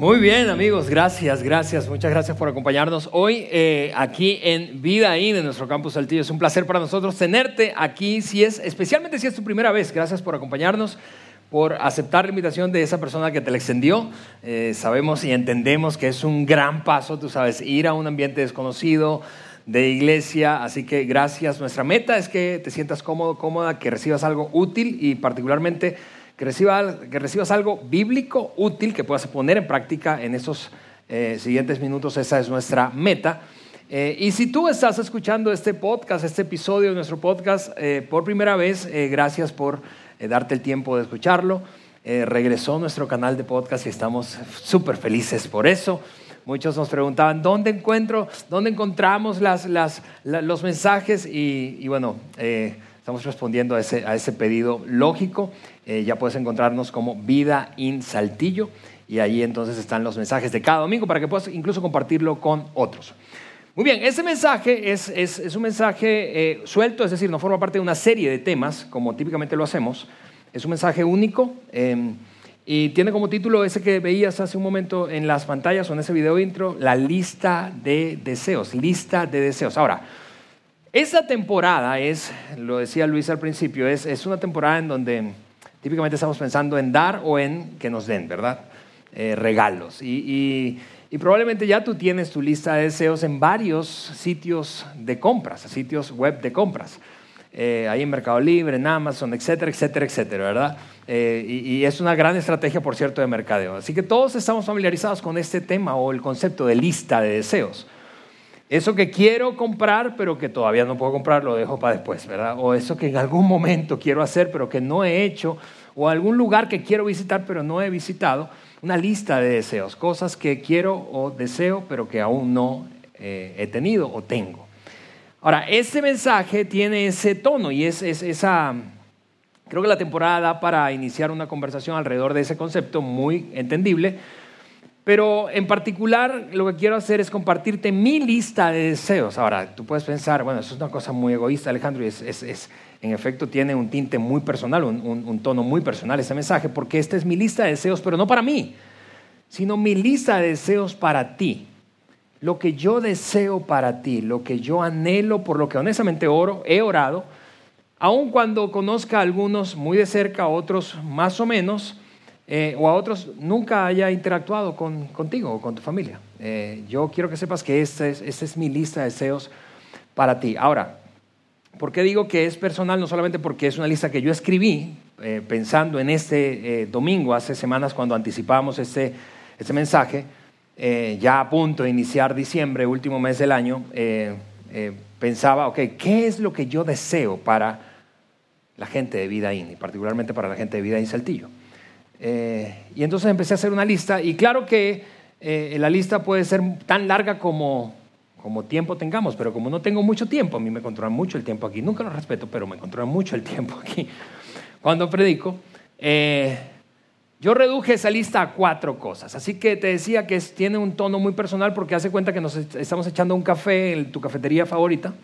Muy bien, amigos, gracias, gracias, muchas gracias por acompañarnos hoy eh, aquí en Vida In, en nuestro campus Saltillo. Es un placer para nosotros tenerte aquí, si es, especialmente si es tu primera vez. Gracias por acompañarnos, por aceptar la invitación de esa persona que te la extendió. Eh, sabemos y entendemos que es un gran paso, tú sabes, ir a un ambiente desconocido de iglesia, así que gracias. Nuestra meta es que te sientas cómodo, cómoda, que recibas algo útil y particularmente que, recibas algo bíblico útil que puedas poner en práctica en esos eh, siguientes minutos. Esa es nuestra meta. Eh, y si tú estás escuchando este podcast, este episodio de nuestro podcast eh, por primera vez, gracias por darte el tiempo de escucharlo. regresó nuestro canal de podcast y estamos súper felices por eso. Muchos nos preguntaban, ¿dónde encuentro, dónde encontramos las, las, los mensajes? Y, y bueno, Estamos respondiendo a ese, pedido lógico. Eh, ya puedes encontrarnos como Vida in Saltillo y ahí entonces están los mensajes de cada domingo para que puedas incluso compartirlo con otros. Muy bien, ese mensaje es, es, es un mensaje eh, suelto, es decir, no forma parte de una serie de temas como típicamente lo hacemos. Es un mensaje único em, y tiene como título ese que veías hace un momento en las pantallas o en ese video intro, la lista de deseos, lista de deseos. Ahora, esta temporada es, lo decía Luis al principio, es, es, una temporada en donde típicamente estamos pensando en dar o en que nos den, ¿verdad? Eh, regalos. Y, y, probablemente ya tú tienes tu lista de deseos en varios sitios de compras, sitios web de compras. Eh, ahí en Mercado Libre, en Amazon, etcétera, etcétera, etcétera, ¿verdad? Eh, y, y, es una gran estrategia, por cierto, de mercadeo. Así que todos estamos familiarizados con este tema o el concepto de lista de deseos. Eso que quiero comprar, pero que todavía no puedo comprar, lo dejo para después, ¿verdad? O eso que en algún momento quiero hacer, pero que no he hecho, o algún lugar que quiero visitar, pero no he visitado. Una lista de deseos, cosas que quiero o deseo, pero que aún no eh, he tenido o tengo. Ahora, este mensaje tiene ese tono y es, es esa... Creo que la temporada da para iniciar una conversación alrededor de ese concepto muy entendible pero en particular lo que quiero hacer es compartirte mi lista de deseos. Ahora, tú puedes pensar, bueno, eso es una cosa muy egoísta, Alejandro, y es, en efecto tiene un tinte muy personal, un, un, tono muy personal ese mensaje, porque esta es mi lista de deseos, pero no para mí, sino mi lista de deseos para ti. Lo que yo deseo para ti, lo que yo anhelo, por lo que honestamente oro, he orado, aun cuando conozca a algunos muy de cerca, a otros más o menos, eh, o a otros nunca haya interactuado contigo o con tu familia. Eh, yo quiero que sepas que esta es, es mi lista de deseos para ti. Ahora, ¿por qué digo que es personal? No solamente porque es una lista que yo escribí eh, pensando en este domingo, hace semanas cuando anticipábamos este, este mensaje, ya a punto de iniciar diciembre, último mes del año, pensaba, ok, ¿qué es lo que yo deseo para la gente de Vida In, particularmente para la gente de Vida In Saltillo? Eh, y entonces empecé a hacer una lista y claro que eh, la lista puede ser tan larga como, como tiempo tengamos, pero como no tengo mucho tiempo, a mí me controla mucho el tiempo aquí, nunca lo respeto, pero me controla mucho el tiempo aquí cuando predico. Eh, yo reduje esa lista a cuatro cosas, así que te decía que tiene un tono muy personal porque hace cuenta que nos estamos echando un café en tu cafetería favorita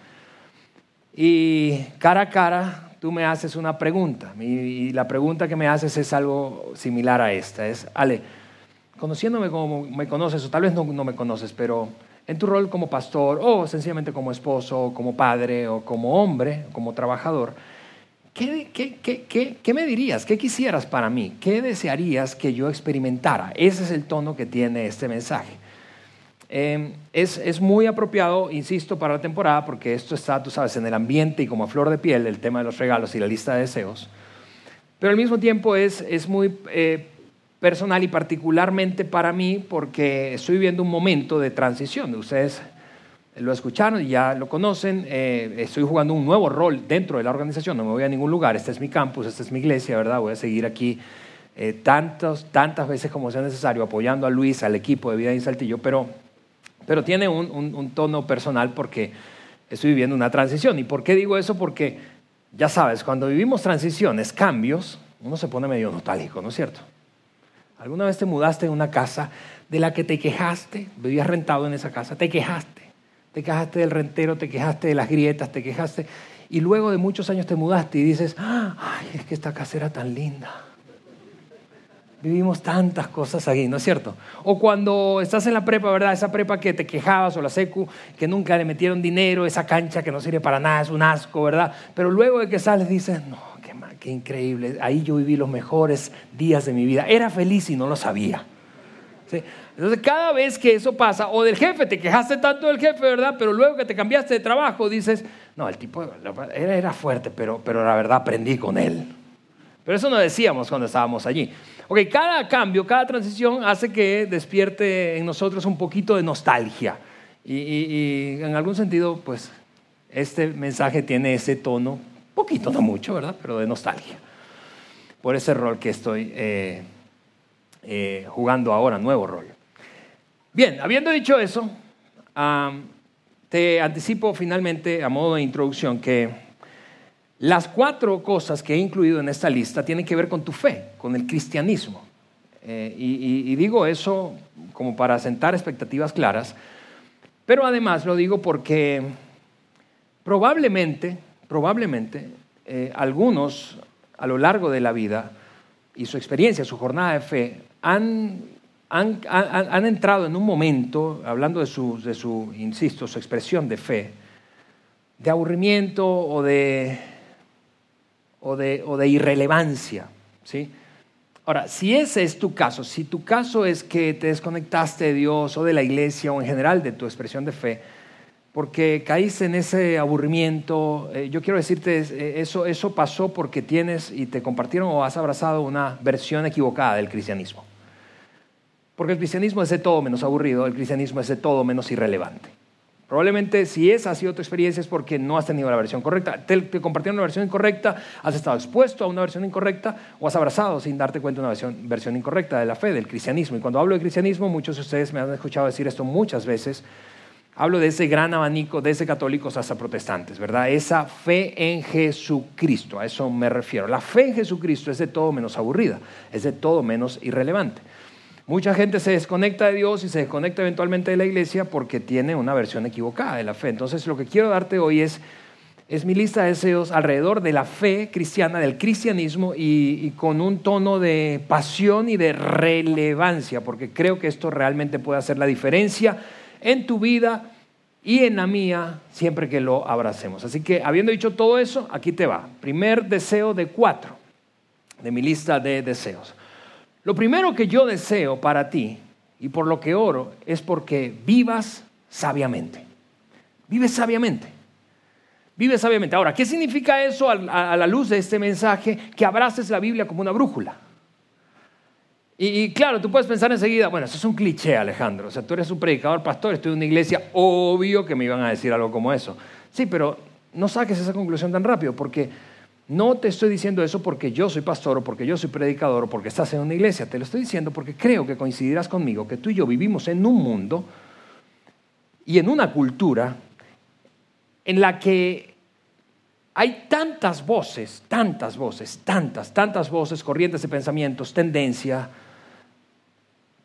y cara a cara tú me haces una pregunta y la pregunta que me haces es algo similar a esta. Es, Ale, conociéndome como me conoces, o tal vez no, me conoces, pero en tu rol como pastor, o sencillamente como esposo, como padre, o como hombre, como trabajador, ¿qué, qué, me dirías? ¿Qué quisieras para mí? ¿Qué desearías que yo experimentara? Ese es el tono que tiene este mensaje. Em, es, es, muy apropiado, insisto, para la temporada, porque esto está, tú sabes, en el ambiente y como a flor de piel, el tema de los regalos y la lista de deseos. Pero al mismo tiempo es, es muy eh, personal y particularmente para mí porque estoy viviendo un momento de transición. Ustedes lo escucharon y ya lo conocen. Eh, estoy jugando un nuevo rol dentro de la organización, no me voy a ningún lugar. Este es mi campus, esta es mi iglesia, ¿verdad? Voy a seguir aquí eh, tantos, tantas veces como sea necesario apoyando a Luis, al equipo de Vida en Saltillo, pero pero tiene un, tono personal porque estoy viviendo una transición. ¿Y por qué digo eso? Porque ya sabes, cuando vivimos transiciones, cambios, uno se pone medio nostálgico, ¿no es cierto? ¿Alguna vez te mudaste en una casa de la que te quejaste? Vivías rentado en esa casa, te quejaste. Te quejaste del rentero, te quejaste de las grietas, te quejaste. Y luego de muchos años te mudaste y dices, ay, es que esta casa era tan linda. Vivimos tantas cosas aquí, ¿no es cierto? O cuando estás en la prepa, ¿verdad? Esa prepa que te quejabas o la secu, que nunca le metieron dinero, esa cancha que no sirve para nada, es un asco, ¿verdad? Pero luego de que sales dices, no, qué, increíble, ahí yo viví los mejores días de mi vida. Era feliz y no lo sabía. Entonces, cada vez que eso pasa, o del jefe, te quejaste tanto del jefe, ¿verdad? Pero luego que te cambiaste de trabajo, dices, no, el tipo era, fuerte, pero la verdad aprendí con él. Pero eso no decíamos cuando estábamos allí. Ok, cada cambio, cada transición hace que despierte en nosotros un poquito de nostalgia. Y, en algún sentido, pues, este mensaje tiene ese tono, poquito, no mucho, ¿verdad? Pero de nostalgia. Por ese rol que estoy eh, eh, jugando ahora, nuevo rol. Bien, habiendo dicho eso, te anticipo finalmente, a modo de introducción, que las cuatro cosas que he incluido en esta lista tienen que ver con tu fe, con el cristianismo. Eh, y, digo eso como para sentar expectativas claras, pero además lo digo porque probablemente, probablemente, eh, algunos a lo largo de la vida y su experiencia, su jornada de fe, han, entrado en un momento, hablando de de su, insisto, su expresión de fe, de aburrimiento o de o de, irrelevancia. ¿sí? Ahora, si ese es tu caso, si tu caso es que te desconectaste de Dios o de la iglesia o en general de tu expresión de fe, porque caíste en ese aburrimiento, eh, yo quiero decirte, eh, eso, eso pasó porque tienes y te compartieron o has abrazado una versión equivocada del cristianismo. Porque el cristianismo es de todo menos aburrido, el cristianismo es de todo menos irrelevante. Probablemente si esa ha sido tu experiencia es porque no has tenido la versión correcta. Te, compartieron una versión incorrecta, has estado expuesto a una versión incorrecta o has abrazado sin darte cuenta una versión, versión incorrecta de la fe, del cristianismo. Y cuando hablo de cristianismo, muchos de ustedes me han escuchado decir esto muchas veces. Hablo de ese gran abanico, desde católicos hasta protestantes, ¿verdad? Esa fe en Jesucristo, a eso me refiero. La fe en Jesucristo es de todo menos aburrida, es de todo menos irrelevante. Mucha gente se desconecta de Dios y se desconecta eventualmente de la iglesia porque tiene una versión equivocada de la fe. Entonces lo que quiero darte hoy es, es mi lista de deseos alrededor de la fe cristiana, del cristianismo y, con un tono de pasión y de relevancia, porque creo que esto realmente puede hacer la diferencia en tu vida y en la mía siempre que lo abracemos. Así que habiendo dicho todo eso, aquí te va. Primer deseo de cuatro de mi lista de deseos. Lo primero que yo deseo para ti y por lo que oro es porque vivas sabiamente. Vives sabiamente. Vive sabiamente. Ahora, ¿qué significa eso a, la luz de este mensaje? Que abraces la Biblia como una brújula. Y, claro, tú puedes pensar enseguida, bueno, eso es un cliché, Alejandro. O sea, tú eres un predicador, pastor, estoy en una iglesia, obvio que me iban a decir algo como eso. Sí, pero no saques esa conclusión tan rápido, porque no te estoy diciendo eso porque yo soy pastor o porque yo soy predicador o porque estás en una iglesia. Te lo estoy diciendo porque creo que coincidirás conmigo que tú y yo vivimos en un mundo y en una cultura en la que hay tantas voces, tantas voces, tantas, tantas voces, corrientes de pensamientos, tendencia,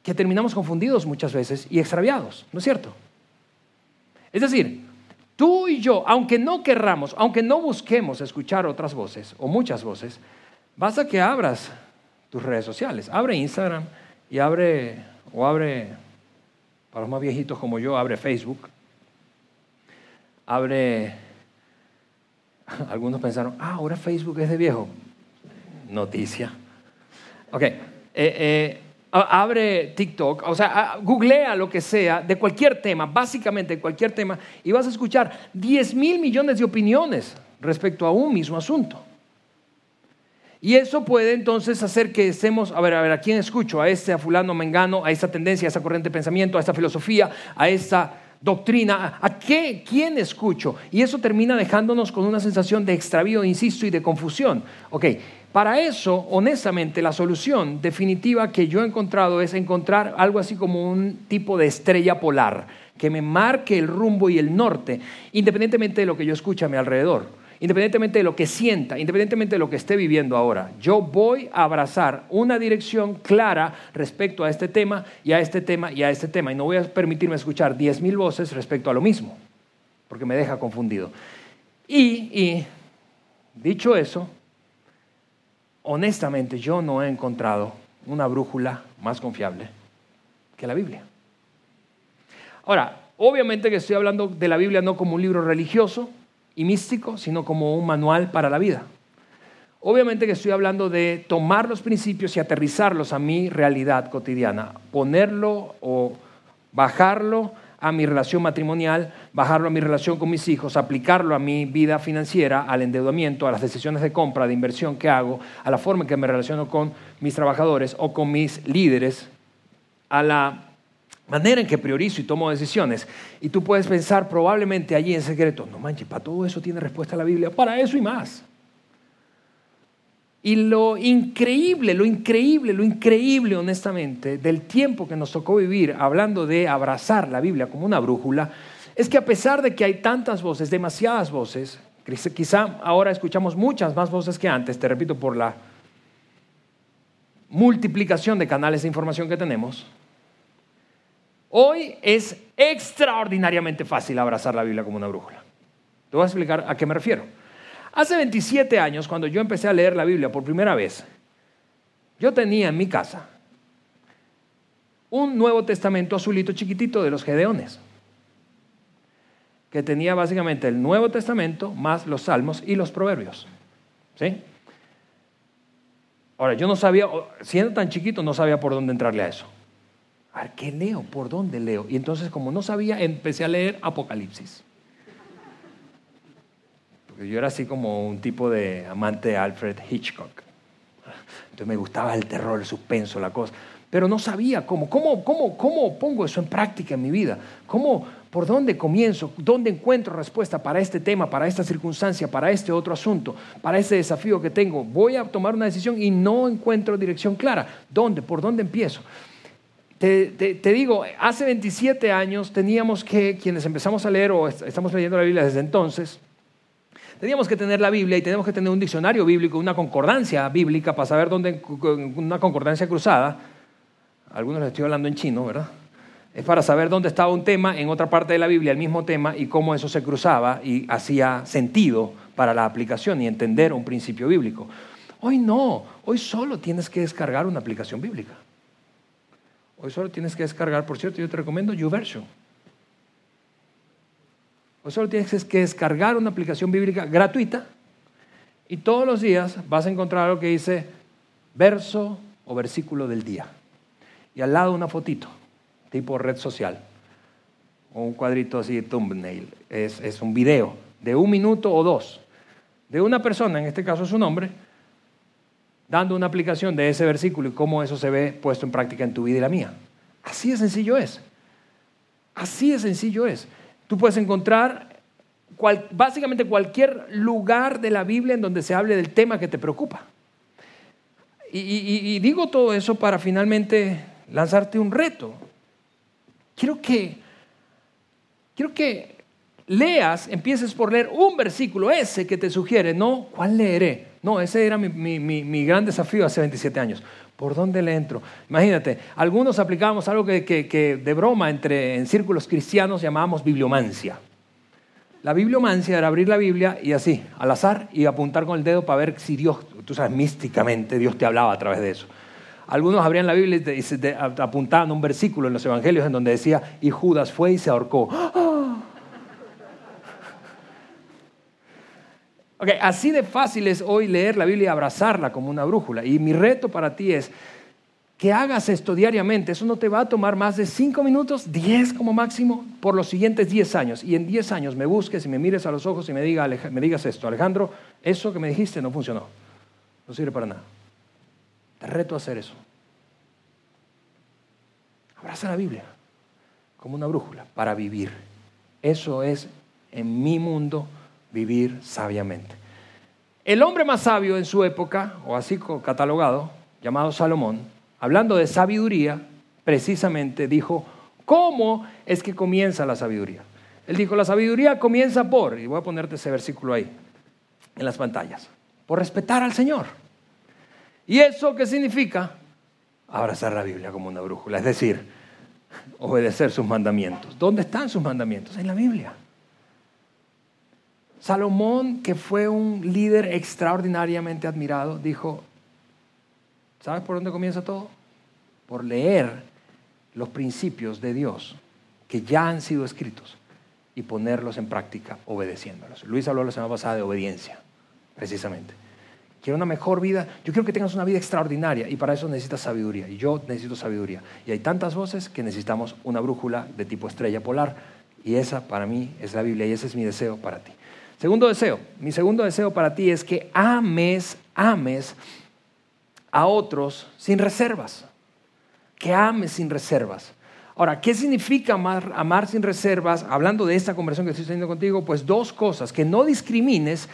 que terminamos confundidos muchas veces y extraviados, ¿no es cierto? Es decir, Tú y yo, aunque no querramos, aunque no busquemos escuchar otras voces o muchas voces, basta que abras tus redes sociales. Abre Instagram y abre, o abre, para los más viejitos como yo, abre Facebook. Abre, algunos pensaron, ah, ahora Facebook es de viejo. Noticia. Ok. Eh, eh, abre TikTok, o sea, googlea lo que sea, de cualquier tema, básicamente de cualquier tema, y vas a escuchar 10 mil millones de opiniones respecto a un mismo asunto. Y eso puede entonces hacer que estemos, a ver, a ver, ¿a quién escucho? A este, a fulano, mengano, a esta tendencia, a esta corriente de pensamiento, a esta filosofía, a esta doctrina, ¿a qué? ¿Quién escucho? Y eso termina dejándonos con una sensación de extravío, insisto, y de confusión. Ok, para eso, honestamente, la solución definitiva que yo he encontrado es encontrar algo así como un tipo de estrella polar que me marque el rumbo y el norte, independientemente de lo que yo escuche a mi alrededor. Independientemente de lo que sienta, independientemente de lo que esté viviendo ahora, yo voy a abrazar una dirección clara respecto a este tema y a este tema y a este tema. Y no voy a permitirme escuchar diez mil voces respecto a lo mismo, porque me deja confundido. Y, dicho eso, honestamente yo no he encontrado una brújula más confiable que la Biblia. Ahora, obviamente que estoy hablando de la Biblia no como un libro religioso, y místico, sino como un manual para la vida. Obviamente que estoy hablando de tomar los principios y aterrizarlos a mi realidad cotidiana, ponerlo o bajarlo a mi relación matrimonial, bajarlo a mi relación con mis hijos, aplicarlo a mi vida financiera, al endeudamiento, a las decisiones de compra, de inversión que hago, a la forma en que me relaciono con mis trabajadores o con mis líderes, a la manera en que priorizo y tomo decisiones. Y tú puedes pensar probablemente allí en secreto, no manches, para todo eso tiene respuesta la Biblia, para eso y más. Y lo increíble, lo increíble, lo increíble, honestamente, del tiempo que nos tocó vivir hablando de abrazar la Biblia como una brújula, es que a pesar de que hay tantas voces, demasiadas voces, quizá ahora escuchamos muchas más voces que antes, te repito, por la multiplicación de canales de información que tenemos, Hoy es extraordinariamente fácil abrazar la Biblia como una brújula. Te voy a explicar a qué me refiero. Hace 27 años, cuando yo empecé a leer la Biblia por primera vez, yo tenía en mi casa un Nuevo Testamento azulito chiquitito de los Gedeones, que tenía básicamente el Nuevo Testamento más los Salmos y los Proverbios. ¿Sí? Ahora, yo no sabía, siendo tan chiquito, no sabía por dónde entrarle a eso. ¿Qué leo? ¿Por dónde leo? Y entonces, como no sabía, empecé a leer Apocalipsis. Porque yo era así como un tipo de amante de Alfred Hitchcock. Entonces me gustaba el terror, el suspenso, la cosa. Pero no sabía cómo, cómo, cómo, cómo pongo eso en práctica en mi vida. ¿Cómo, por dónde comienzo? ¿Dónde encuentro respuesta para este tema, para esta circunstancia, para este otro asunto, para este desafío que tengo? Voy a tomar una decisión y no encuentro dirección clara. ¿Dónde? ¿Por dónde empiezo? Te, digo, hace 27 años teníamos que, quienes empezamos a leer o estamos leyendo la Biblia desde entonces, teníamos que tener la Biblia y teníamos que tener un diccionario bíblico, una concordancia bíblica para saber dónde, una concordancia cruzada, algunos les estoy hablando en chino, ¿verdad? Es para saber dónde estaba un tema en otra parte de la Biblia, el mismo tema, y cómo eso se cruzaba y hacía sentido para la aplicación y entender un principio bíblico. Hoy no, hoy solo tienes que descargar una aplicación bíblica. Hoy solo tienes que descargar, por cierto, yo te recomiendo YouVersion. Hoy solo tienes que descargar una aplicación bíblica gratuita y todos los días vas a encontrar algo que dice verso o versículo del día. Y al lado una fotito, tipo red social, o un cuadrito así de thumbnail. Es, es un video de un minuto o dos de una persona, en este caso es un hombre, dando una aplicación de ese versículo y cómo eso se ve puesto en práctica en tu vida y la mía. Así de sencillo es. Así de sencillo es. Tú puedes encontrar básicamente cualquier lugar de la Biblia en donde se hable del tema que te preocupa. Y, digo todo eso para finalmente lanzarte un reto. Quiero que, quiero que leas, empieces por leer un versículo, ese que te sugiere, no, ¿cuál leeré? No, ese era mi, gran desafío hace 27 años. ¿Por dónde le entro? Imagínate, algunos aplicábamos algo que, de broma entre, en círculos cristianos llamábamos bibliomancia. La bibliomancia era abrir la Biblia y así, al azar, y apuntar con el dedo para ver si Dios, tú sabes, místicamente Dios te hablaba a través de eso. Algunos abrían la Biblia y apuntaban un versículo en los evangelios en donde decía, y Judas fue y se ahorcó. Okay, así de fácil es hoy leer la Biblia y abrazarla como una brújula. Y mi reto para ti es que hagas esto diariamente. Eso no te va a tomar más de cinco minutos, diez como máximo, por los siguientes diez años. Y en diez años me busques y me mires a los ojos y me, me digas esto. Alejandro, eso que me dijiste no funcionó. No sirve para nada. Te reto a hacer eso. Abraza la Biblia como una brújula para vivir. Eso es en mi mundo vivir sabiamente. El hombre más sabio en su época, o así catalogado, llamado Salomón, hablando de sabiduría, precisamente dijo, ¿cómo es que comienza la sabiduría? Él dijo, la sabiduría comienza por, y voy a ponerte ese versículo ahí, en las pantallas, por respetar al Señor. ¿Y eso qué significa? Abrazar la Biblia como una brújula, es decir, obedecer sus mandamientos. ¿Dónde están sus mandamientos? En la Biblia. Salomón, que fue un líder extraordinariamente admirado, dijo, ¿sabes por dónde comienza todo? Por leer los principios de Dios que ya han sido escritos y ponerlos en práctica obedeciéndolos. Luis habló la semana pasada de obediencia, precisamente. Quiero una mejor vida. Yo quiero que tengas una vida extraordinaria y para eso necesitas sabiduría. Y yo necesito sabiduría. Y hay tantas voces que necesitamos una brújula de tipo estrella polar. Y esa para mí es la Biblia y ese es mi deseo para ti. Segundo deseo. Mi segundo deseo para ti es que ames, ames a otros sin reservas. Que ames sin reservas. Ahora, ¿qué significa amar, amar, sin reservas? Hablando de esta conversación que estoy teniendo contigo, pues dos cosas, que no discrimines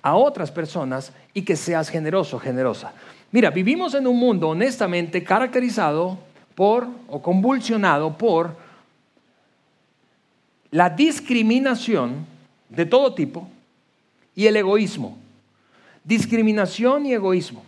a otras personas y que seas generoso, generosa. Mira, vivimos en un mundo honestamente caracterizado por o convulsionado por la discriminación de todo tipo y el egoísmo. Discriminación y egoísmo.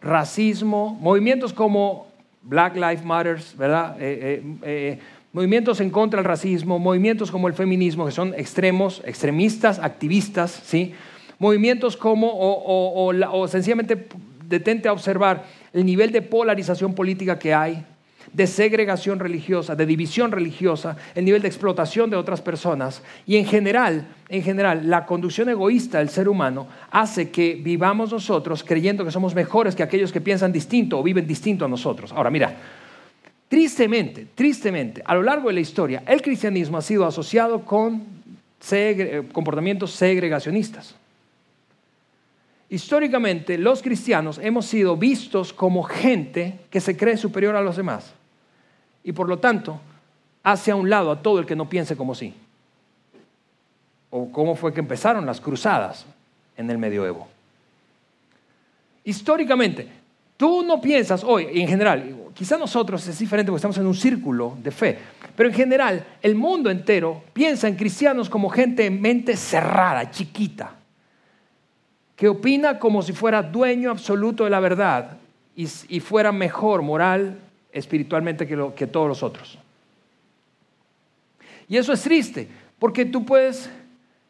Racismo, movimientos como Black Lives Matter, ¿verdad? Eh, eh, eh, movimientos en contra del racismo, movimientos como el feminismo, que son extremos, extremistas, activistas, ¿sí? movimientos como, o, sencillamente detente a observar el nivel de polarización política que hay, de segregación religiosa, de división religiosa, el nivel de explotación de otras personas y en general, en general, la conducción egoísta del ser humano hace que vivamos nosotros creyendo que somos mejores que aquellos que piensan distinto o viven distinto a nosotros. Ahora, mira, tristemente, tristemente, a lo largo de la historia, el cristianismo ha sido asociado con comportamientos segregacionistas. Históricamente, los cristianos hemos sido vistos como gente que se cree superior a los demás y por lo tanto hace a un lado a todo el que no piense como sí. O cómo fue que empezaron las cruzadas en el medioevo. Históricamente, tú no piensas hoy, en general, quizá nosotros es diferente porque estamos en un círculo de fe, pero en general el mundo entero piensa en cristianos como gente en mente cerrada, chiquita que opina como si fuera dueño absoluto de la verdad y, fuera mejor moral, espiritualmente que, todos los otros. Y eso es triste, porque tú puedes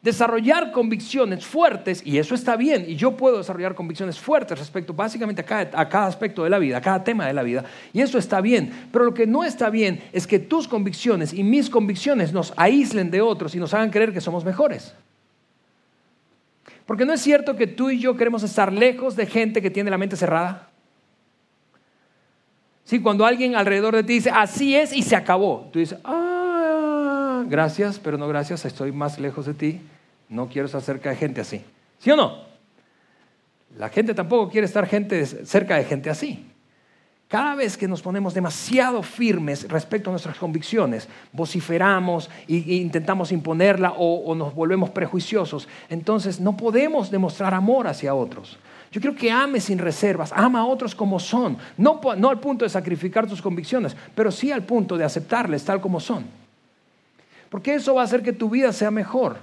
desarrollar convicciones fuertes, y eso está bien, y yo puedo desarrollar convicciones fuertes respecto básicamente a cada, a cada, aspecto de la vida, a cada tema de la vida, y eso está bien, pero lo que no está bien es que tus convicciones y mis convicciones nos aíslen de otros y nos hagan creer que somos mejores. Porque no es cierto que tú y yo queremos estar lejos de gente que tiene la mente cerrada. Sí, cuando alguien alrededor de ti dice, así es y se acabó, tú dices, ah, gracias, pero no gracias, estoy más lejos de ti, no quiero estar cerca de gente así. ¿Sí o no? La gente tampoco quiere estar gente, cerca de gente así. Cada vez que nos ponemos demasiado firmes respecto a nuestras convicciones, vociferamos e intentamos imponerla o, nos volvemos prejuiciosos, entonces no podemos demostrar amor hacia otros. Yo creo que ame sin reservas, ama a otros como son, no, no al punto de sacrificar tus convicciones, pero sí al punto de aceptarles tal como son. Porque eso va a hacer que tu vida sea mejor.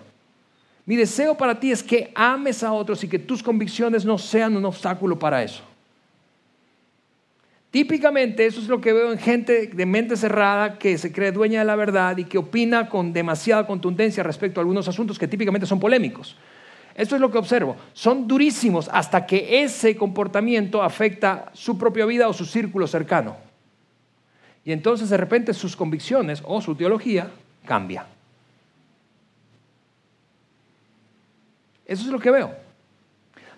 Mi deseo para ti es que ames a otros y que tus convicciones no sean un obstáculo para eso. Típicamente eso es lo que veo en gente de mente cerrada que se cree dueña de la verdad y que opina con demasiada contundencia respecto a algunos asuntos que típicamente son polémicos. Esto es lo que observo. Son durísimos hasta que ese comportamiento afecta su propia vida o su círculo cercano. Y entonces de repente sus convicciones o su teología cambia. Eso es lo que veo.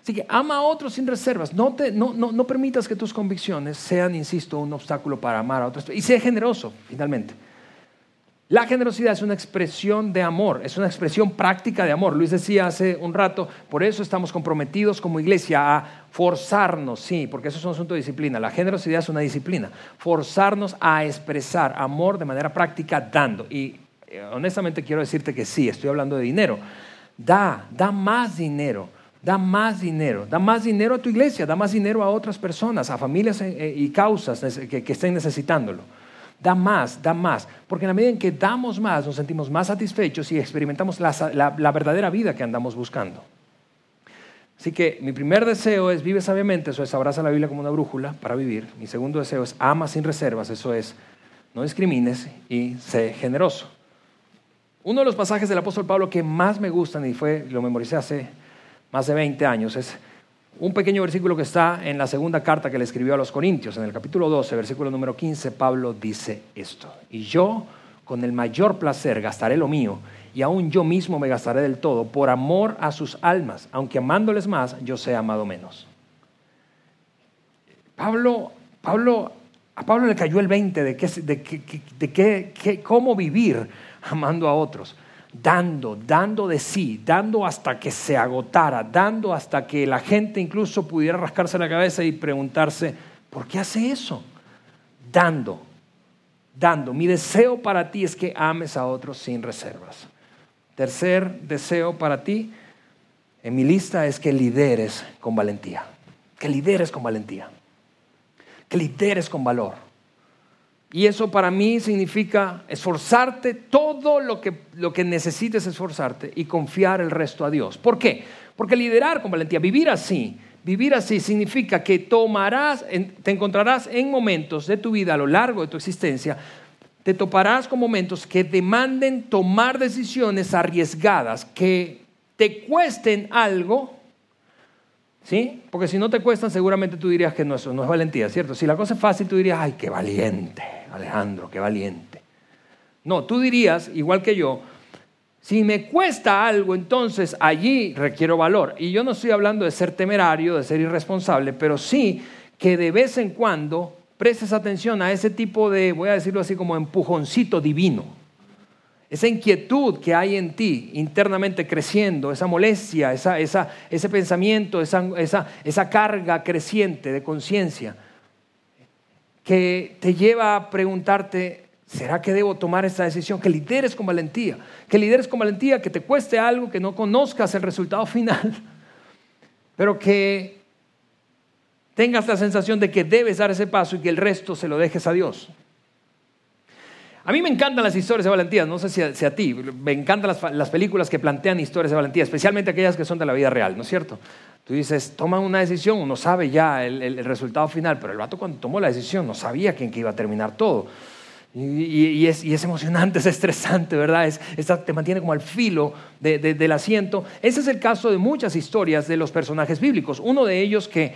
Así que ama a otros sin reservas. No, no, permitas que tus convicciones sean, insisto, un obstáculo para amar a otros. Y sé generoso, finalmente. La generosidad es una expresión de amor, es una expresión práctica de amor. Luis decía hace un rato, por eso estamos comprometidos como iglesia a forzarnos, sí, porque eso es un asunto de disciplina. La generosidad es una disciplina. Forzarnos a expresar amor de manera práctica dando. Y eh, honestamente quiero decirte que sí, estoy hablando de dinero. Da, da más dinero Da más dinero, da más dinero a tu iglesia, da más dinero a otras personas, a familias eh, eh, y causas que, estén necesitándolo. Da más, da más, porque en la medida en que damos más nos sentimos más satisfechos y experimentamos la, verdadera vida que andamos buscando. Así que mi primer deseo es vive sabiamente, eso es abraza la Biblia como una brújula para vivir. Mi segundo deseo es ama sin reservas, eso es no discrimines y sé generoso. Uno de los pasajes del apóstol Pablo que más me gustan y fue lo memoricé hace más de 20 años es un pequeño versículo que está en la segunda carta que le escribió a los Corintios, en el capítulo 12, versículo número 15, Pablo dice esto, y yo con el mayor placer gastaré lo mío y aún yo mismo me gastaré del todo por amor a sus almas, aunque amándoles más, yo sea amado menos. Pablo, Pablo, a Pablo le cayó el 20 de, de, cómo vivir amando a otros, dando, dando de sí, dando hasta que se agotara, dando hasta que la gente incluso pudiera rascarse la cabeza y preguntarse, ¿por qué hace eso? Dando, dando. Mi deseo para ti es que ames a otros sin reservas. Tercer deseo para ti en mi lista es que lideres con valentía. Que lideres con valentía. Que lideres con valor. Y eso para mí significa esforzarte todo lo que, lo que necesites esforzarte y confiar el resto a Dios. ¿Por qué? Porque liderar con valentía, vivir así, vivir así significa que tomarás, te encontrarás en momentos de tu vida a lo largo de tu existencia te toparás con momentos que demanden tomar decisiones arriesgadas, que te cuesten algo, ¿sí? Porque si no te cuestan, seguramente tú dirías que no, no es valentía, ¿cierto? Si la cosa es fácil, tú dirías, ay, qué valiente, Alejandro, qué valiente. No, tú dirías, igual que yo, si me cuesta algo, entonces allí requiero valor. Y yo no estoy hablando de ser temerario, de ser irresponsable, pero sí que de vez en cuando prestes atención a ese tipo de, voy a decirlo así como empujoncito divino. Esa inquietud que hay en ti internamente creciendo, esa molestia, ese pensamiento, esa, esa carga creciente de conciencia que te lleva a preguntarte, ¿será que debo tomar esta decisión? Que lideres con valentía, que lideres con valentía, que te cueste algo, que no conozcas el resultado final, pero que tengas la sensación de que debes dar ese paso y que el resto se lo dejes a Dios. A mí me encantan las historias de valentía, no sé si a, ti, me encantan las, películas que plantean historias de valentía, especialmente aquellas que son de la vida real, ¿no es cierto? Tú dices, toma una decisión, uno sabe ya el, resultado final, pero el vato cuando tomó la decisión no sabía quién que iba a terminar todo. Y, es, emocionante, es estresante, ¿verdad? Es, te mantiene como al filo del asiento. Ese es el caso de muchas historias de los personajes bíblicos. Uno de ellos que,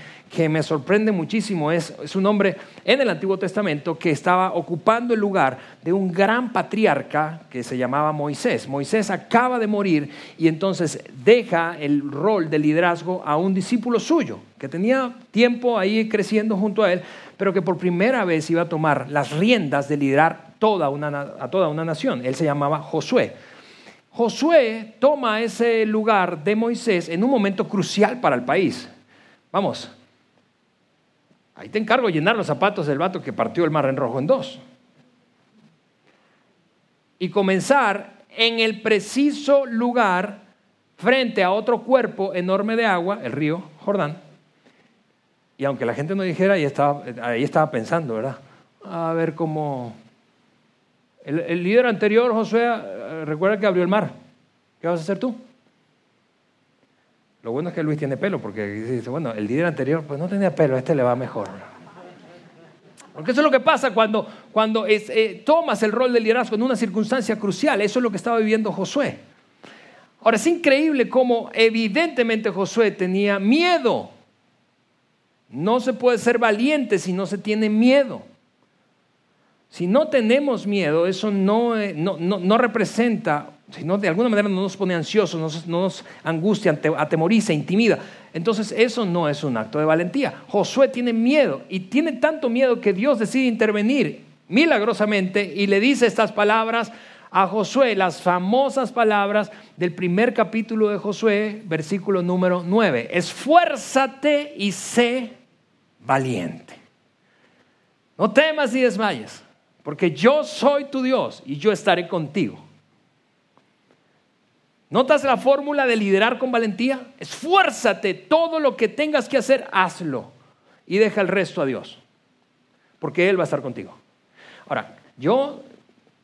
me sorprende muchísimo es, es, un hombre en el Antiguo Testamento que estaba ocupando el lugar de un gran patriarca que se llamaba Moisés. Moisés acaba de morir y entonces deja el rol de liderazgo a un discípulo suyo que tenía tiempo ahí creciendo junto a él pero que por primera vez iba a tomar las riendas de liderar toda a toda una nación. Él se llamaba Josué. Josué toma ese lugar de Moisés en un momento crucial para el país. Vamos, ahí te encargo llenar los zapatos del vato que partió el mar en rojo en dos. Y comenzar en el preciso lugar frente a otro cuerpo enorme de agua, el río Jordán, y aunque la gente no dijera, ahí estaba, ahí estaba pensando, ¿verdad? A ver cómo... El, líder anterior, Josué, eh, recuerda que abrió el mar. ¿Qué vas a hacer tú? Lo bueno es que Luis tiene pelo, porque dice, bueno, el líder anterior pues no tenía pelo, a este le va mejor. Porque eso es lo que pasa cuando, cuando eh, tomas el rol de liderazgo en una circunstancia crucial. Eso es lo que estaba viviendo Josué. Ahora, es increíble cómo evidentemente Josué tenía miedo no se puede ser valiente si no se tiene miedo. Si no tenemos miedo, eso no, eh, no, representa, si no de alguna manera no nos pone ansiosos, no nos angustia, atemoriza, intimida. Entonces eso no es un acto de valentía. Josué tiene miedo y tiene tanto miedo que Dios decide intervenir milagrosamente y le dice estas palabras a Josué, las famosas palabras del primer capítulo de Josué, versículo número 9. Esfuérzate y sé valiente. No temas ni desmayes, porque yo soy tu Dios y yo estaré contigo. ¿Notas la fórmula de liderar con valentía? Esfuérzate, todo lo que tengas que hacer, hazlo y deja el resto a Dios, porque Él va a estar contigo. Ahora, yo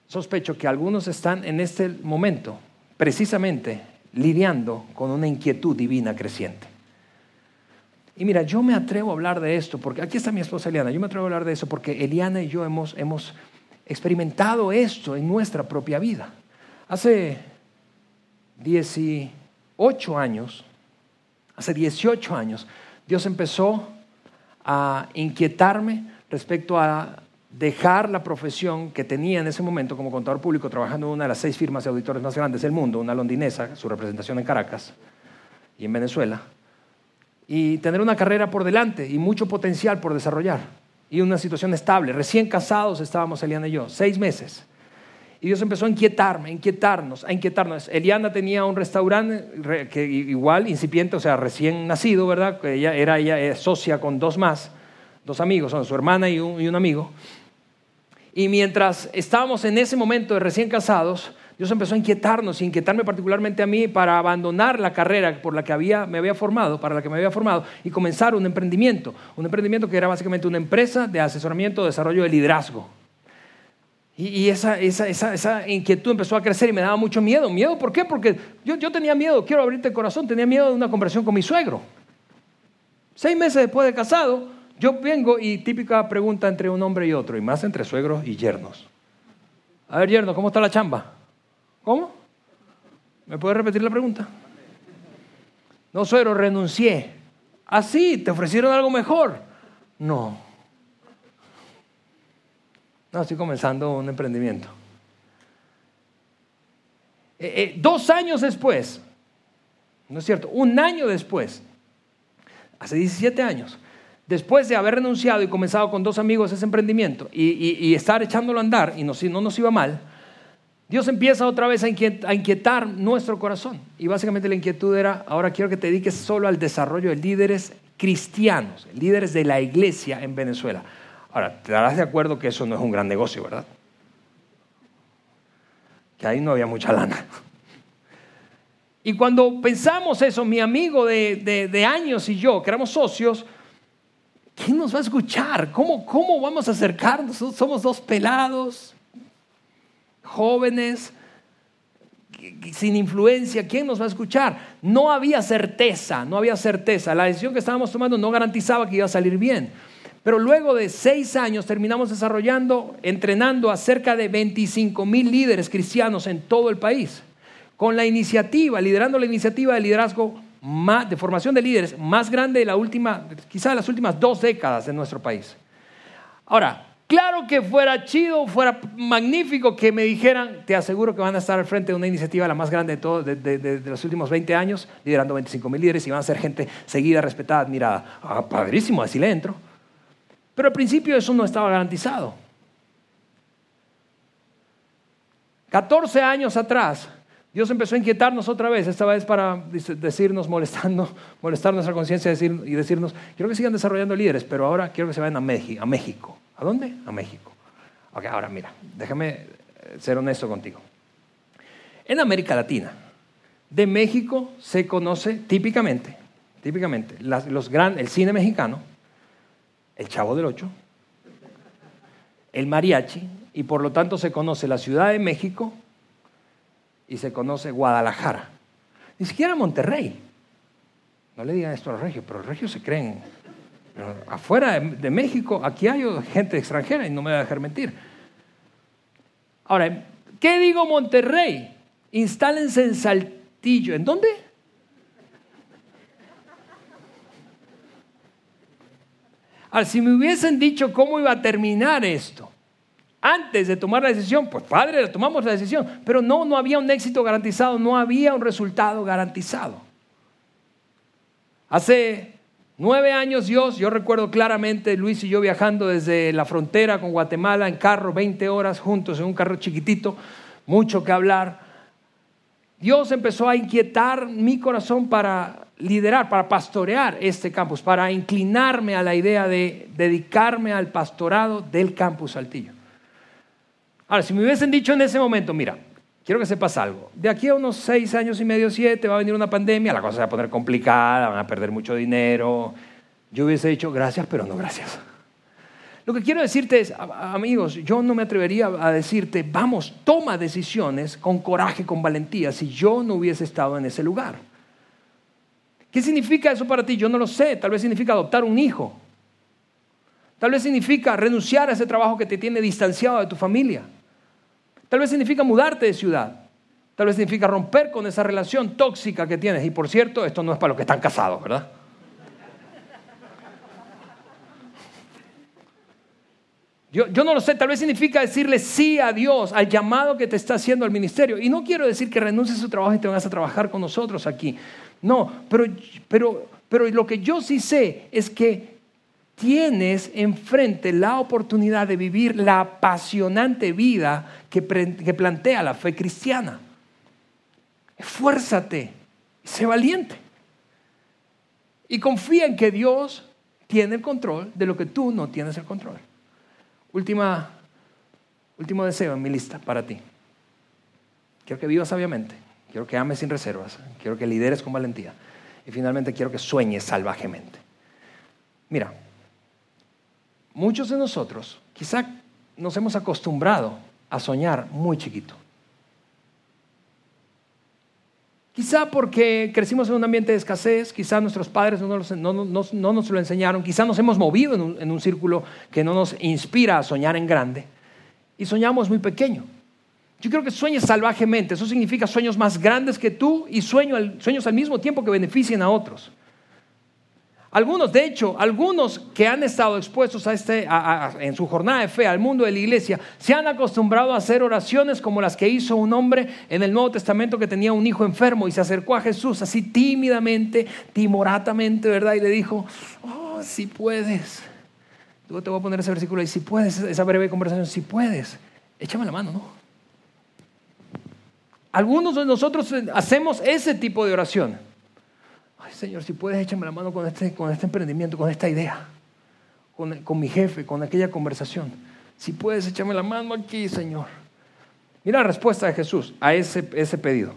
sospecho que algunos están en este momento precisamente lidiando con una inquietud divina creciente. Y mira, yo me atrevo a hablar de esto, porque aquí está mi esposa Eliana, yo me atrevo a hablar de eso porque Eliana y yo hemos, hemos experimentado esto en nuestra propia vida. Hace 18 años, hace 18 años, Dios empezó a inquietarme respecto a dejar la profesión que tenía en ese momento como contador público trabajando en una de las seis firmas de auditores más grandes del mundo, una londinesa, su representación en Caracas y en Venezuela, y tener una carrera por delante y mucho potencial por desarrollar y una situación estable. Recién casados estábamos Eliana y yo, seis meses. Y Dios empezó a inquietarme, a inquietarnos, a inquietarnos. Eliana tenía un restaurante que igual, incipiente, o sea, recién nacido, ¿verdad? Ella era ella socia con dos más, dos amigos, su hermana y un amigo. Y mientras estábamos en ese momento de recién casados, Dios empezó a inquietarnos, y inquietarme particularmente a mí para abandonar la carrera por la que había, me había formado, para la que me había formado, y comenzar un emprendimiento. Un emprendimiento que era básicamente una empresa de asesoramiento, desarrollo de liderazgo. Y, esa, inquietud empezó a crecer y me daba mucho miedo. ¿Miedo por qué? Porque yo, yo tenía miedo, quiero abrirte el corazón, tenía miedo de una conversión con mi suegro. Seis meses después de casado, yo vengo y típica pregunta entre un hombre y otro, y más entre suegros y yernos. A ver, yerno, ¿cómo está la chamba? ¿Cómo? ¿Me puede repetir la pregunta? No, suegro, renuncié. ¿Ah, sí? ¿Te ofrecieron algo mejor? No. No, estoy comenzando un emprendimiento. Eh, eh, dos años después, no es cierto, un año después, hace 17 años, después de haber renunciado y comenzado con dos amigos ese emprendimiento y, estar echándolo a andar y no, no nos iba mal, Dios empieza otra vez a inquietar, nuestro corazón. Y básicamente la inquietud era, ahora quiero que te dediques solo al desarrollo de líderes cristianos, líderes de la iglesia en Venezuela. Ahora, te darás de acuerdo que eso no es un gran negocio, ¿verdad? Que ahí no había mucha lana. Y cuando pensamos eso, mi amigo de años y yo, que éramos socios, ¿quién nos va a escuchar? ¿Cómo, cómo vamos a acercarnos? Somos dos pelados, jóvenes, sin influencia, ¿quién nos va a escuchar? No había certeza, no había certeza. La decisión que estábamos tomando no garantizaba que iba a salir bien. Pero luego de seis años terminamos desarrollando, entrenando a cerca de 25 mil líderes cristianos en todo el país. Con la iniciativa, liderando la iniciativa de liderazgo de formación de líderes más grande de la última, quizá de las últimas dos décadas de nuestro país. Ahora, claro que fuera chido, fuera magnífico que me dijeran, te aseguro que van a estar al frente de una iniciativa la más grande de, todo, de, los últimos 20 años, liderando 25 mil líderes y van a ser gente seguida, respetada, admirada. Ah, padrísimo, así le entro. Pero al principio eso no estaba garantizado. 14 años atrás, Dios empezó a inquietarnos otra vez, esta vez para decirnos, molestando, molestar nuestra conciencia y decirnos, quiero que sigan desarrollando líderes, pero ahora quiero que se vayan a México. ¿A dónde? A México. Ok, ahora mira, déjame eh, ser honesto contigo. En América Latina, de México se conoce típicamente, típicamente, los gran, el cine mexicano, el Chavo del Ocho, el mariachi, y por lo tanto se conoce la Ciudad de México y se conoce Guadalajara. Ni siquiera Monterrey. No le digan esto a los regios, pero los regios se creen. afuera de, México, aquí hay gente extranjera y no me voy a dejar mentir. Ahora, ¿qué digo Monterrey? Instálense en Saltillo. ¿En dónde? Ahora, si me hubiesen dicho cómo iba a terminar esto, antes de tomar la decisión, pues padre, tomamos la decisión, pero no, no había un éxito garantizado, no había un resultado garantizado. Hace nueve años Dios, yo recuerdo claramente Luis y yo viajando desde la frontera con Guatemala en carro, 20 horas juntos en un carro chiquitito, mucho que hablar. Dios empezó a inquietar mi corazón para liderar, para pastorear este campus, para inclinarme a la idea de dedicarme al pastorado del campus Saltillo. Ahora, si me hubiesen dicho en ese momento, mira, quiero que sepas algo, de aquí a unos seis años y medio, siete, va a venir una pandemia, la cosa se va a poner complicada, van a perder mucho dinero, yo hubiese dicho gracias, pero no gracias. Lo que quiero decirte es, amigos, yo no me atrevería a decirte, vamos, toma decisiones con coraje, con valentía, si yo no hubiese estado en ese lugar. ¿Qué significa eso para ti? Yo no lo sé. Tal vez significa adoptar un hijo. Tal vez significa renunciar a ese trabajo que te tiene distanciado de tu familia. Tal vez significa mudarte de ciudad. Tal vez significa romper con esa relación tóxica que tienes. Y por cierto, esto no es para los que están casados, ¿verdad? Yo, no lo sé, tal vez significa decirle sí a Dios, al llamado que te está haciendo el ministerio. Y no quiero decir que renuncies a su trabajo y te vas a trabajar con nosotros aquí. No, pero, pero, pero lo que yo sí sé es que tienes enfrente la oportunidad de vivir la apasionante vida que, plantea la fe cristiana. Esfuérzate, sé valiente. Y confía en que Dios tiene el control de lo que tú no tienes el control. Última, último deseo en mi lista para ti. Quiero que vivas sabiamente, quiero que ames sin reservas, quiero que lideres con valentía y finalmente quiero que sueñes salvajemente. Mira, muchos de nosotros quizá nos hemos acostumbrado a soñar muy chiquito. Quizá porque crecimos en un ambiente de escasez, quizá nuestros padres no nos, no, nos lo enseñaron, quizá nos hemos movido en un, círculo que no nos inspira a soñar en grande y soñamos muy pequeño. Yo creo que sueñes salvajemente, eso significa sueños más grandes que tú y sueños al mismo tiempo que beneficien a otros. Algunos, de hecho, algunos que han estado expuestos a este, en su jornada de fe al mundo de la iglesia, se han acostumbrado a hacer oraciones como las que hizo un hombre en el Nuevo Testamento que tenía un hijo enfermo y se acercó a Jesús así tímidamente, timoratamente, ¿verdad? Y le dijo, oh, si puedes. Luego te voy a poner ese versículo ahí, si puedes, esa breve conversación, si puedes, échame la mano, ¿no? Algunos de nosotros hacemos ese tipo de oración. Señor, si puedes, échame la mano con este, con este emprendimiento, con esta idea, con, con mi jefe, con aquella conversación. Si puedes, échame la mano aquí, Señor. Mira la respuesta de Jesús a ese, ese pedido,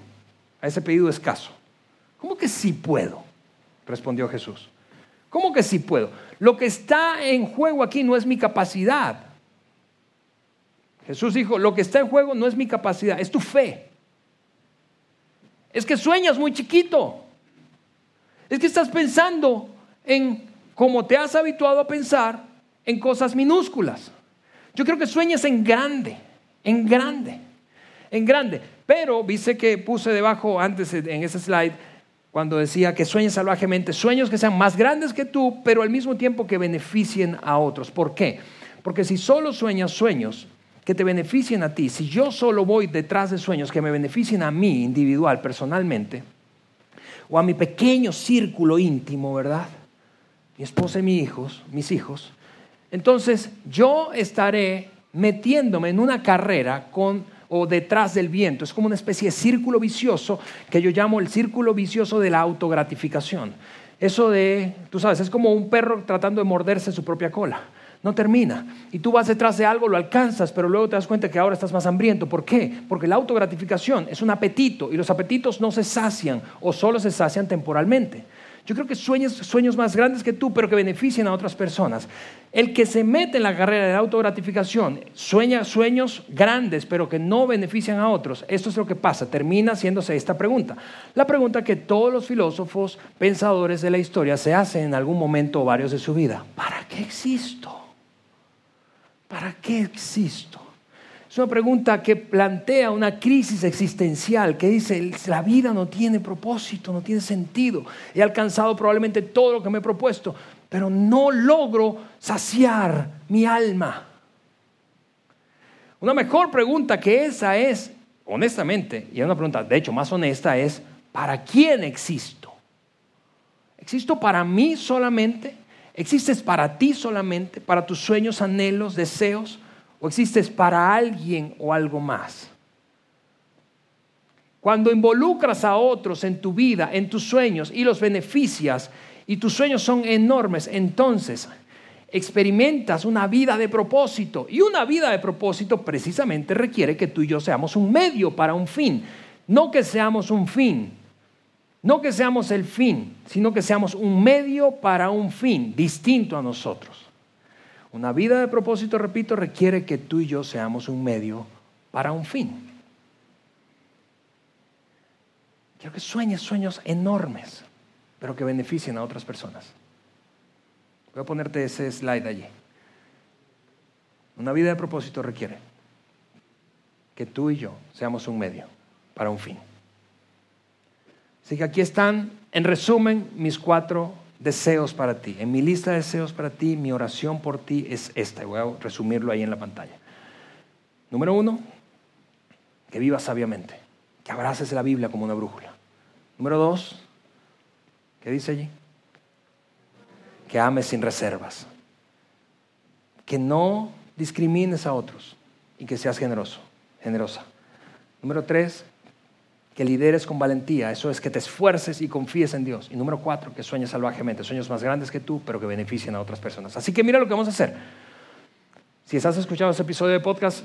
a ese pedido escaso. ¿Cómo que sí puedo? Respondió Jesús. ¿Cómo que sí puedo? Lo que está en juego aquí no es mi capacidad. Jesús dijo, lo que está en juego no es mi capacidad, es tu fe. Es que sueñas muy chiquito. Es que estás pensando en cómo te has habituado a pensar en cosas minúsculas. Yo creo que sueñas en grande, en grande, en grande. Pero viste que puse debajo antes en ese slide cuando decía que sueñes salvajemente, sueños que sean más grandes que tú, pero al mismo tiempo que beneficien a otros. ¿Por qué? Porque si solo sueñas sueños que te beneficien a ti, si yo solo voy detrás de sueños que me beneficien a mí individual, personalmente, o a mi pequeño círculo íntimo, ¿verdad? Mi esposa y mis hijos, mis hijos. Entonces yo estaré metiéndome en una carrera con o detrás del viento. Es como una especie de círculo vicioso que yo llamo el círculo vicioso de la autogratificación. Eso de, tú sabes, es como un perro tratando de morderse su propia cola no termina. Y tú vas detrás de algo, lo alcanzas, pero luego te das cuenta que ahora estás más hambriento. ¿Por qué? Porque la autogratificación es un apetito y los apetitos no se sacian o solo se sacian temporalmente. Yo creo que sueños, sueños más grandes que tú, pero que beneficien a otras personas. El que se mete en la carrera de la autogratificación sueña sueños grandes, pero que no benefician a otros. Esto es lo que pasa. Termina haciéndose esta pregunta. La pregunta que todos los filósofos, pensadores de la historia se hacen en algún momento o varios de su vida. ¿Para qué existo? ¿Para qué existo? Es una pregunta que plantea una crisis existencial que dice, la vida no tiene propósito, no tiene sentido. He alcanzado probablemente todo lo que me he propuesto, pero no logro saciar mi alma. Una mejor pregunta que esa es, honestamente, y es una pregunta de hecho más honesta, es, ¿para quién existo? ¿Existo para mí solamente? ¿Existes para ti solamente, para tus sueños, anhelos, deseos? ¿O existes para alguien o algo más? Cuando involucras a otros en tu vida, en tus sueños y los beneficias, y tus sueños son enormes, entonces experimentas una vida de propósito. Y una vida de propósito precisamente requiere que tú y yo seamos un medio para un fin, no que seamos un fin. No que seamos el fin, sino que seamos un medio para un fin distinto a nosotros. Una vida de propósito, repito, requiere que tú y yo seamos un medio para un fin. Quiero que sueñes sueños enormes. pero que beneficien a otras personas. Voy a ponerte ese slide allí. Una vida de propósito requiere que tú y yo seamos un medio para un fin. Así que aquí están, en resumen, mis cuatro deseos para ti. En mi lista de deseos para ti, mi oración por ti es esta. Voy a resumirlo ahí en la pantalla. Número uno, que vivas sabiamente, que abraces la Biblia como una brújula. Número dos, ¿qué dice allí? Que ames sin reservas. Que no discrimines a otros y que seas generoso, generosa. Número tres, que lideres con valentía, eso es que te esfuerces y confíes en Dios. Y número cuatro, que sueñes salvajemente, sueños más grandes que tú, pero que beneficien a otras personas. Así que mira lo que vamos a hacer. Si estás escuchando este episodio de podcast,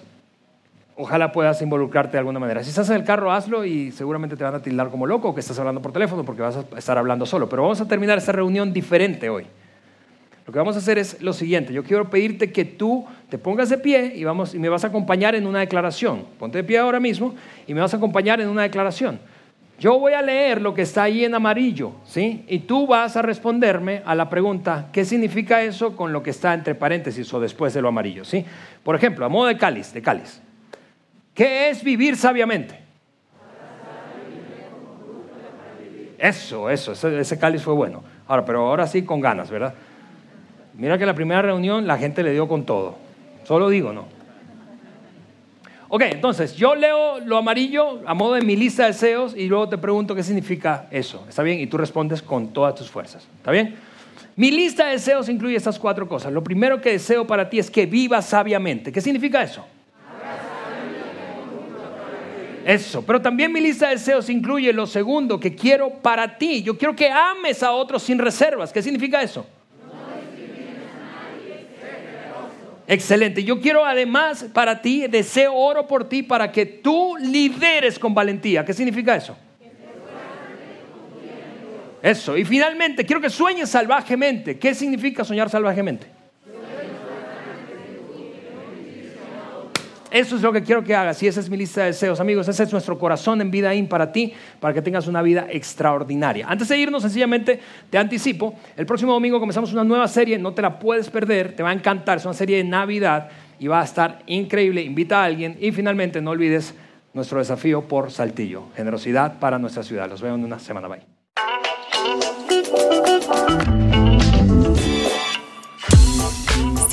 ojalá puedas involucrarte de alguna manera. Si estás en el carro, hazlo y seguramente te van a tildar como loco que estás hablando por teléfono porque vas a estar hablando solo. Pero vamos a terminar esta reunión diferente hoy. Lo que vamos a hacer es lo siguiente. Yo quiero pedirte que tú te pongas de pie y, vamos, y me vas a acompañar en una declaración. Ponte de pie ahora mismo y me vas a acompañar en una declaración. Yo voy a leer lo que está ahí en amarillo, ¿sí? Y tú vas a responderme a la pregunta, ¿qué significa eso con lo que está entre paréntesis o después de lo amarillo, ¿sí? Por ejemplo, a modo de cáliz, de cáliz. ¿Qué es vivir sabiamente? Eso, eso, ese, cáliz fue bueno. Ahora, pero ahora sí con ganas, ¿verdad? Mira que la primera reunión la gente le dio con todo. Solo digo, ¿no? Ok, entonces yo leo lo amarillo a modo de mi lista de deseos y luego te pregunto qué significa eso. ¿Está bien? Y tú respondes con todas tus fuerzas. ¿Está bien? Mi lista de deseos incluye estas cuatro cosas. Lo primero que deseo para ti es que vivas sabiamente. ¿Qué significa eso? Eso, pero también mi lista de deseos incluye lo segundo que quiero para ti. Yo quiero que ames a otros sin reservas. ¿Qué significa eso? Excelente. Yo quiero además para ti, deseo oro por ti para que tú lideres con valentía. ¿Qué significa eso? Eso. Y finalmente, quiero que sueñes salvajemente. ¿Qué significa soñar salvajemente? Eso es lo que quiero que hagas y esa es mi lista de deseos. Amigos, ese es nuestro corazón en vida in para ti, para que tengas una vida extraordinaria. Antes de irnos, sencillamente te anticipo, el próximo domingo comenzamos una nueva serie, no te la puedes perder, te va a encantar, es una serie de Navidad y va a estar increíble. Invita a alguien y finalmente no olvides nuestro desafío por Saltillo, generosidad para nuestra ciudad. Los veo en una semana. Bye.